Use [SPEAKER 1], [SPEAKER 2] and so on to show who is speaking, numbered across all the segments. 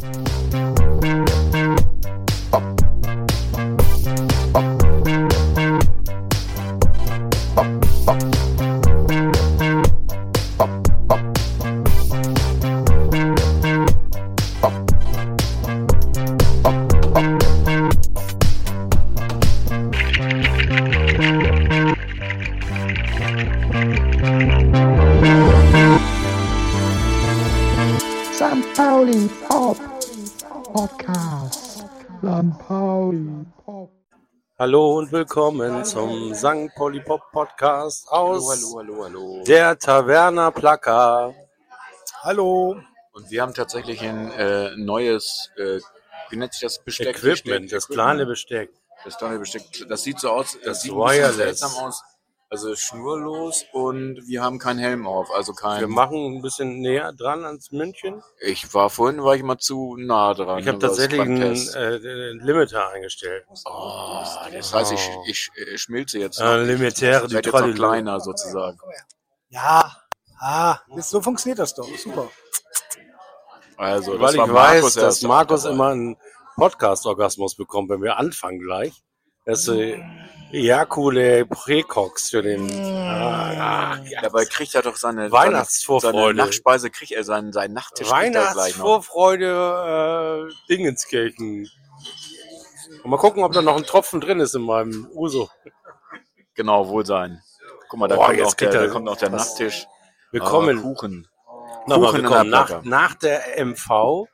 [SPEAKER 1] St.
[SPEAKER 2] Hallo und willkommen zum St. Pauli Pop Podcast aus
[SPEAKER 3] Hallo, hallo, hallo.
[SPEAKER 2] der Taverna Plaka.
[SPEAKER 3] Hallo. Und wir haben tatsächlich ein äh, neues, äh, wie nennt sich das Besteck?
[SPEAKER 2] Equipment, das kleine
[SPEAKER 3] Besteck.
[SPEAKER 2] Besteck.
[SPEAKER 3] Das kleine Besteck. Das sieht so aus, das,
[SPEAKER 2] Das
[SPEAKER 3] sieht
[SPEAKER 2] wireless.
[SPEAKER 3] seltsam aus. Also schnurlos und wir haben keinen Helm auf, also kein.
[SPEAKER 2] Wir machen ein bisschen näher dran ans München.
[SPEAKER 3] ich war vorhin, war ich immer zu nah dran.
[SPEAKER 2] Ich habe tatsächlich einen äh, einen Limiter eingestellt.
[SPEAKER 3] Oh, das heißt, ich, ich, äh, schmilze jetzt.
[SPEAKER 2] Äh, Limitäre,
[SPEAKER 3] ich
[SPEAKER 2] die
[SPEAKER 3] werde jetzt noch kleiner sozusagen.
[SPEAKER 4] Ja, ah, so funktioniert das doch. Super.
[SPEAKER 3] Also, das
[SPEAKER 2] Weil
[SPEAKER 3] war
[SPEAKER 2] ich
[SPEAKER 3] Markus
[SPEAKER 2] weiß, dass Markus
[SPEAKER 3] dabei.
[SPEAKER 2] immer einen Podcast-Orgasmus bekommt, wenn wir anfangen gleich. Das äh, Ejakule Precox für den ah, ja.
[SPEAKER 3] Dabei kriegt er doch seine
[SPEAKER 2] Weihnachtsvorfreude.
[SPEAKER 3] Seine Nachspeise kriegt er seinen, seinen Nachtisch kriegt er gleich noch.
[SPEAKER 2] Weihnachtsvorfreude äh, Dingenskirchen. Und mal gucken, ob da noch ein Tropfen drin ist in meinem Uso.
[SPEAKER 3] Genau, wohl sein. Guck mal, da
[SPEAKER 2] Boah,
[SPEAKER 3] kommt,
[SPEAKER 2] jetzt
[SPEAKER 3] auch der,
[SPEAKER 2] er
[SPEAKER 3] da kommt auch der Nachtisch.
[SPEAKER 2] Willkommen.
[SPEAKER 3] Ah, Kuchen.
[SPEAKER 2] Nochmal
[SPEAKER 3] Kuchen
[SPEAKER 2] willkommen.
[SPEAKER 3] der
[SPEAKER 2] Nach, nach der MV,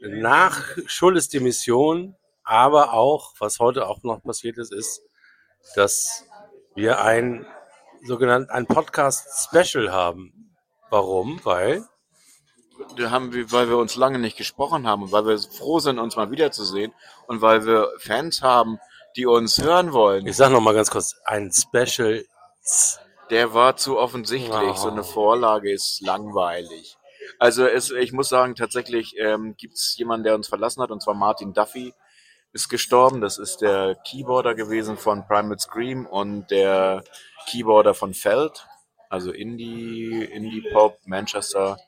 [SPEAKER 2] nach Schuldes Demission, aber auch, was heute auch noch passiert ist, ist, dass wir ein sogenannten ein Podcast-Special haben. Warum? Weil
[SPEAKER 3] Da haben wir, weil wir uns lange nicht gesprochen haben und weil wir froh sind, uns mal wiederzusehen und weil wir Fans haben, die uns hören wollen.
[SPEAKER 2] ich sage noch mal ganz kurz, ein Special.
[SPEAKER 3] Der war zu offensichtlich.
[SPEAKER 2] Oh.
[SPEAKER 3] So eine Vorlage ist langweilig. Also es, ich muss sagen, tatsächlich ähm, gibt es jemanden, der uns verlassen hat, und zwar Martin Duffy ist gestorben. Das ist der Keyboarder gewesen von Primal Scream und der Keyboarder von Feld, also Indie, Indie Pop, Manchester.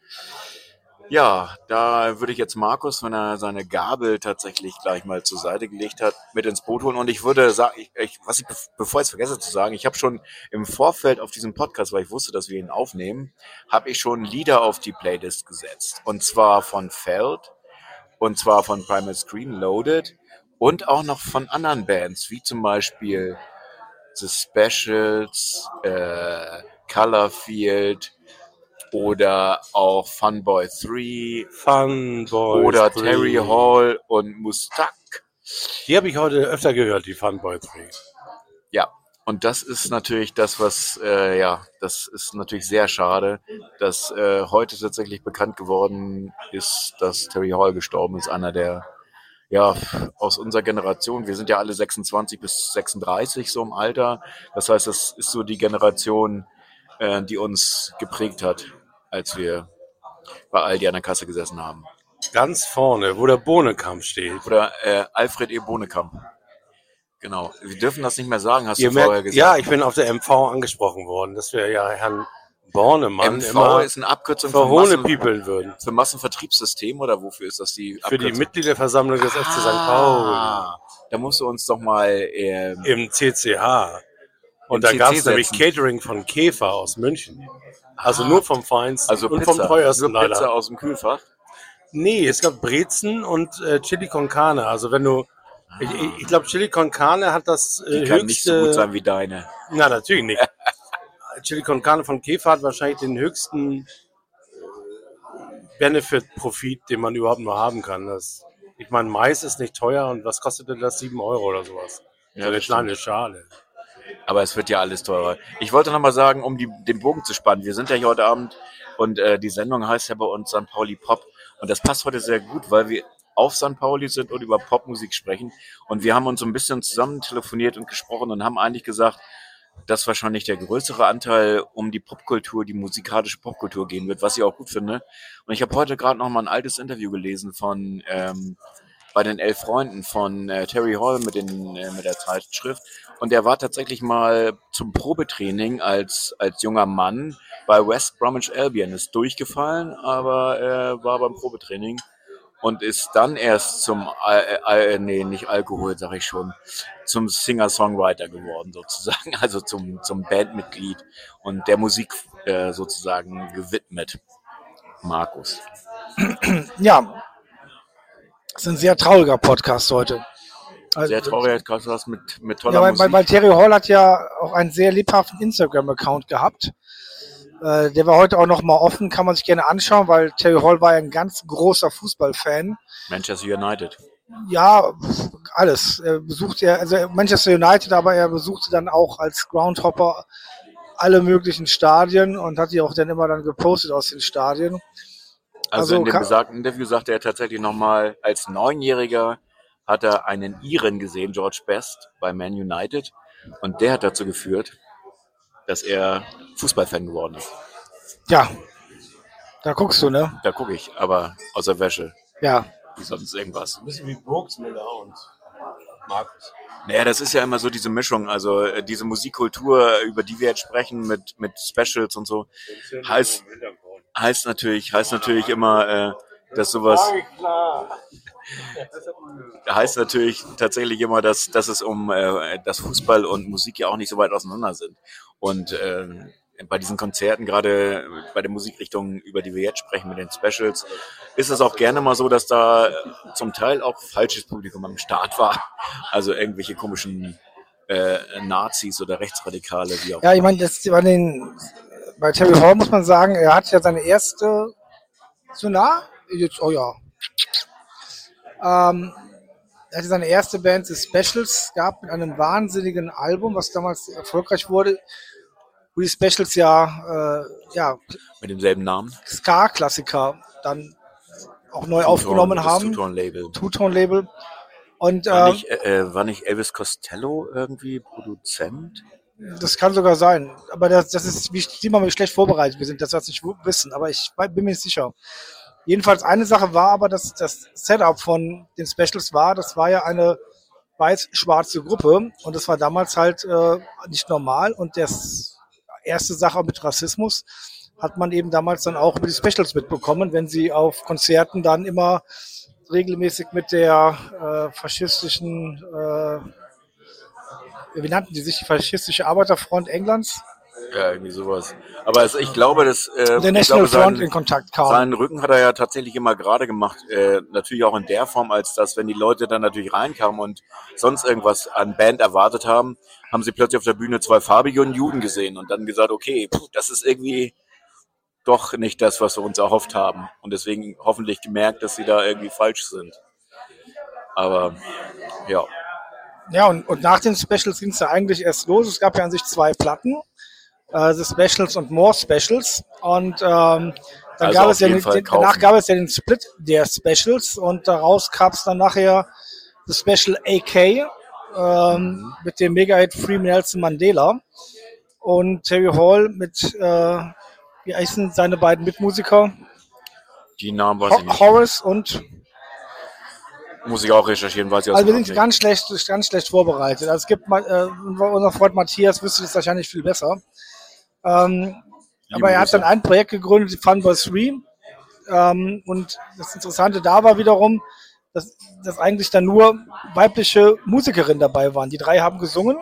[SPEAKER 3] Ja, da würde ich jetzt Markus, wenn er seine Gabel tatsächlich gleich mal zur Seite gelegt hat, mit ins Boot holen. Und ich würde sagen, ich, ich, was ich, bev- bevor ich es vergesse zu sagen, ich habe schon im Vorfeld auf diesem Podcast, weil ich wusste, dass wir ihn aufnehmen, habe ich schon Lieder auf die Playlist gesetzt. Und zwar von Feld, und zwar von Primal Screen Loaded und auch noch von anderen Bands, wie zum Beispiel The Specials, äh, Colorfield oder auch Funboy 3
[SPEAKER 2] Funboy.
[SPEAKER 3] oder
[SPEAKER 2] Three.
[SPEAKER 3] Terry Hall und Mustak.
[SPEAKER 2] Die habe ich heute öfter gehört, die Funboy 3.
[SPEAKER 3] Ja, und das ist natürlich das, was, äh, ja, das ist natürlich sehr schade, dass äh, heute tatsächlich bekannt geworden ist, dass Terry Hall gestorben ist, einer der, ja, aus unserer Generation. Wir sind ja alle 26 bis 36 so im Alter. Das heißt, das ist so die Generation, äh, die uns geprägt hat, als wir bei Aldi an der Kasse gesessen haben.
[SPEAKER 2] Ganz vorne, wo der Bohnenkamm steht.
[SPEAKER 3] Oder äh, Alfred E. Bohnekamp. Genau. Wir dürfen das nicht mehr sagen, hast
[SPEAKER 2] Ihr
[SPEAKER 3] du vorher gesagt.
[SPEAKER 2] ja, ich bin auf der MV angesprochen worden, dass wir ja Herrn Bornemann
[SPEAKER 3] MV ist eine Abkürzung für, Massen,
[SPEAKER 2] würden.
[SPEAKER 3] für Massenvertriebssystem oder wofür ist das die
[SPEAKER 2] Für die
[SPEAKER 3] Abkürzung?
[SPEAKER 2] Mitgliederversammlung des FC St. Pauli
[SPEAKER 3] Ah, da musst du uns doch mal ähm,
[SPEAKER 2] im CCH. Und
[SPEAKER 3] Im
[SPEAKER 2] da gab es nämlich. Catering von Käfer aus München. Also nur vom Feinsten
[SPEAKER 3] also
[SPEAKER 2] und
[SPEAKER 3] Pizza,
[SPEAKER 2] vom teuersten
[SPEAKER 3] nur Pizza
[SPEAKER 2] leider.
[SPEAKER 3] aus dem Kühlfach.
[SPEAKER 2] Nee, es gab Brezen und äh, Chili con Carne. Also wenn du, ich, ich, ich glaube Chili con Carne hat das äh,
[SPEAKER 3] Die kann nicht so
[SPEAKER 2] höchste,
[SPEAKER 3] gut sein wie deine.
[SPEAKER 2] na natürlich nicht. Chili con Carne von Käfer hat wahrscheinlich den höchsten Benefit-Profit, den man überhaupt nur haben kann. Das, ich meine, Mais ist nicht teuer und was kostet denn das? 7 Euro oder sowas.
[SPEAKER 3] Ja,
[SPEAKER 2] so eine kleine Schale.
[SPEAKER 3] Aber es wird ja alles teurer. Ich wollte noch mal sagen, um die, den Bogen zu spannen. Wir sind ja hier heute Abend und äh, die Sendung heißt ja bei uns St. Pauli Pop. Und das passt heute sehr gut, weil wir auf St. Pauli sind und über Popmusik sprechen. Und wir haben uns so ein bisschen zusammen telefoniert und gesprochen und haben eigentlich gesagt, dass wahrscheinlich der größere Anteil um die Popkultur, die musikalische Popkultur gehen wird, was ich auch gut finde. Und ich habe heute gerade noch mal ein altes Interview gelesen von ähm, bei den elf Freunden von äh, Terry Hall mit, den, äh, mit der Zeitschrift. Und er war tatsächlich mal zum Probetraining als, als junger Mann bei West Bromwich Albion. Ist durchgefallen, aber er war beim Probetraining und ist dann erst zum, äh, äh, nee, nicht Alkohol, sag ich schon, zum Singer-Songwriter geworden sozusagen, also zum, zum Bandmitglied und der Musik äh, sozusagen gewidmet. Markus.
[SPEAKER 4] Ja, das ist ein sehr trauriger Podcast heute. Also,
[SPEAKER 3] Sehr traurig, hast du was mit, mit toller
[SPEAKER 4] Ja, weil,
[SPEAKER 3] Musik.
[SPEAKER 4] weil Terry Hall hat ja auch einen sehr lebhaften Instagram-Account gehabt. Äh, der war heute auch noch mal offen, kann man sich gerne anschauen, weil Terry Hall war ja ein ganz großer Fußballfan.
[SPEAKER 3] Manchester United.
[SPEAKER 4] Ja, alles. Er besuchte ja, also Manchester United, aber er besuchte dann auch als Groundhopper alle möglichen Stadien und hat die auch dann immer dann gepostet aus den Stadien.
[SPEAKER 3] Also,
[SPEAKER 4] Also
[SPEAKER 3] in dem besagten Interview sagte er tatsächlich nochmal, als Neunjähriger hat er einen Iren gesehen, George Best, bei Man United. Und der hat dazu geführt, dass er Fußballfan geworden ist.
[SPEAKER 4] Ja, da guckst du, ne?
[SPEAKER 3] Da gucke ich, aber aus der Wäsche,
[SPEAKER 4] Ja.
[SPEAKER 3] wie sonst irgendwas.
[SPEAKER 2] Ein bisschen wie Burgsmüller und Markus.
[SPEAKER 3] Naja, das ist ja immer so diese Mischung, also äh, diese Musikkultur, über die wir jetzt sprechen, mit, mit Specials und so, heißt, heißt natürlich, heißt natürlich immer, äh, dass sowas, heißt natürlich tatsächlich immer, dass, dass es um äh, das Fußball und Musik ja auch nicht so weit auseinander sind. Und äh, bei diesen Konzerten, gerade bei der Musikrichtung, über die wir jetzt sprechen, mit den Specials, ist es auch gerne mal so, dass da zum Teil auch falsches Publikum am Start war. Also irgendwelche komischen äh, Nazis oder Rechtsradikale, wie auch
[SPEAKER 4] Ja, ich meine, das bei den bei Terry Hall muss man sagen, er hat ja seine erste so nah? Jetzt, oh ja. Ähm, er hatte seine erste Band The Specials gab mit einem wahnsinnigen Album, was damals erfolgreich wurde, wo die Specials ja, äh, ja
[SPEAKER 3] mit demselben Namen.
[SPEAKER 4] Ska-Klassiker dann auch neu aufgenommen haben.
[SPEAKER 3] Two-Tone-Label.
[SPEAKER 4] Two-Tone-Label. Und
[SPEAKER 3] War,
[SPEAKER 4] äh,
[SPEAKER 3] nicht, äh, war nicht Elvis Costello irgendwie Produzent?
[SPEAKER 4] Das kann sogar sein. Aber das, das ist, wie sieh mal, wie schlecht vorbereitet wir sind, dass wir das nicht wissen. Aber ich bin mir nicht sicher. Jedenfalls eine Sache war aber, dass das Setup von den Specials war, das war ja eine weiß-schwarze Gruppe und das war damals halt äh, nicht normal und das erste Sache mit Rassismus hat man eben damals dann auch über die Specials mitbekommen, wenn sie auf Konzerten dann immer regelmäßig mit der äh, faschistischen äh, wie nannten die sich, die faschistische Arbeiterfront Englands,
[SPEAKER 3] Ja, irgendwie sowas. Aber es, ich glaube, dass äh,
[SPEAKER 4] der National
[SPEAKER 3] glaube,
[SPEAKER 4] Front
[SPEAKER 3] sein,
[SPEAKER 4] in Kontakt kam.
[SPEAKER 3] seinen Rücken hat er ja tatsächlich immer gerade gemacht. Äh, natürlich auch in der Form, als dass, wenn die Leute dann natürlich reinkamen und sonst irgendwas an Band erwartet haben, haben sie plötzlich auf der Bühne zwei Farbige und Juden gesehen und dann gesagt, okay, puh, das ist irgendwie doch nicht das, was wir uns erhofft haben. Und deswegen hoffentlich gemerkt, dass sie da irgendwie falsch sind. Aber ja,
[SPEAKER 4] Ja, und, und nach den Specials ging es ja eigentlich erst los. Es gab ja an sich zwei Platten, äh, The Specials und More Specials. Und ähm, dann
[SPEAKER 3] Also
[SPEAKER 4] gab es ja den, danach gab es ja den Split der Specials und daraus gab es dann nachher The Special AK ähm, mit dem Mega-Hit Free Nelson Mandela und Terry Hall mit, äh, wie heißen seine beiden Mitmusiker?
[SPEAKER 3] die Namen weiß ich
[SPEAKER 4] Ho
[SPEAKER 3] nicht.
[SPEAKER 4] Horace und
[SPEAKER 3] Muss ich auch recherchieren, weiß ich
[SPEAKER 4] Also wir sind ganz schlecht, ganz schlecht vorbereitet. Also es gibt äh, unser Freund Matthias wüsste das wahrscheinlich viel besser. Ähm, aber er hat dann ein Projekt gegründet, die Funboy 3. Ähm, und das Interessante da war wiederum, dass, dass eigentlich dann nur weibliche Musikerinnen dabei waren. Die drei haben gesungen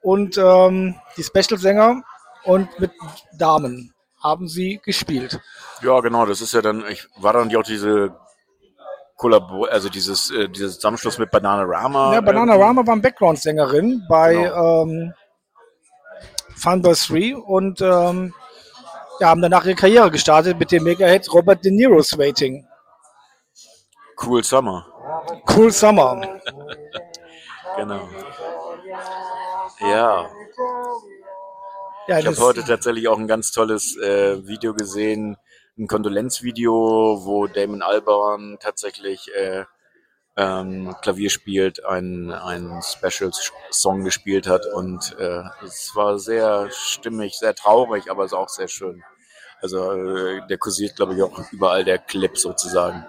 [SPEAKER 4] und ähm, die Special-Sänger und mit Damen haben sie gespielt.
[SPEAKER 3] Ja, genau, das ist ja dann, ich war dann ja auch diese Kollabor, also dieses, äh, dieses Zusammenschluss mit Bananarama.
[SPEAKER 4] Ja, Banana
[SPEAKER 3] irgendwie.
[SPEAKER 4] Rama war Background-Sängerin bei
[SPEAKER 3] Genau.
[SPEAKER 4] ähm, Funboy 3 und ähm, ja, haben danach ihre Karriere gestartet mit dem Mega-Hit Robert De Niro's Waiting.
[SPEAKER 3] Cool Summer,
[SPEAKER 4] Cool Summer.
[SPEAKER 3] genau. Ja,
[SPEAKER 4] Ja,
[SPEAKER 3] ich habe heute tatsächlich auch ein ganz tolles äh, Video gesehen, ein Kondolenzvideo, wo Damon Albarn tatsächlich äh, ähm, Klavier spielt, einen, einen Special-Song gespielt hat und äh, es war sehr stimmig, sehr traurig, aber es ist auch sehr schön. Also äh, der kursiert, glaube ich, auch überall der Clip sozusagen.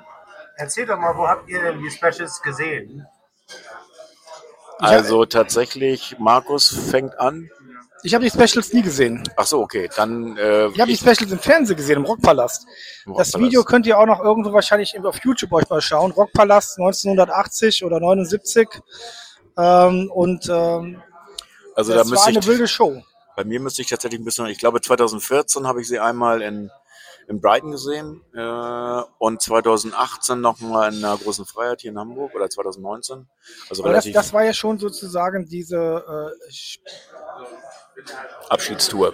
[SPEAKER 5] Erzähl doch mal, wo habt ihr denn die Specials gesehen?
[SPEAKER 3] Also tatsächlich, Markus fängt an.
[SPEAKER 4] Ich habe die Specials nie gesehen.
[SPEAKER 3] Ach so, okay. Dann äh,
[SPEAKER 4] Ich habe die Specials im Fernsehen gesehen, im Rockpalast.
[SPEAKER 3] im
[SPEAKER 4] Das
[SPEAKER 3] Rockpalast.
[SPEAKER 4] Video könnt ihr auch noch irgendwo wahrscheinlich auf YouTube euch mal schauen. Rockpalast 1980 oder 79. Ähm, und ähm,
[SPEAKER 3] Also da
[SPEAKER 4] das war
[SPEAKER 3] müsste
[SPEAKER 4] eine
[SPEAKER 3] ich,
[SPEAKER 4] wilde Show.
[SPEAKER 3] bei mir müsste ich tatsächlich ein bisschen, ich glaube 2014 habe ich sie einmal in, in Brighton gesehen äh, und 2018 nochmal in einer großen Freiheit hier in Hamburg oder 2019. Also
[SPEAKER 4] das, das war ja schon sozusagen diese äh,
[SPEAKER 3] Abschiedstour.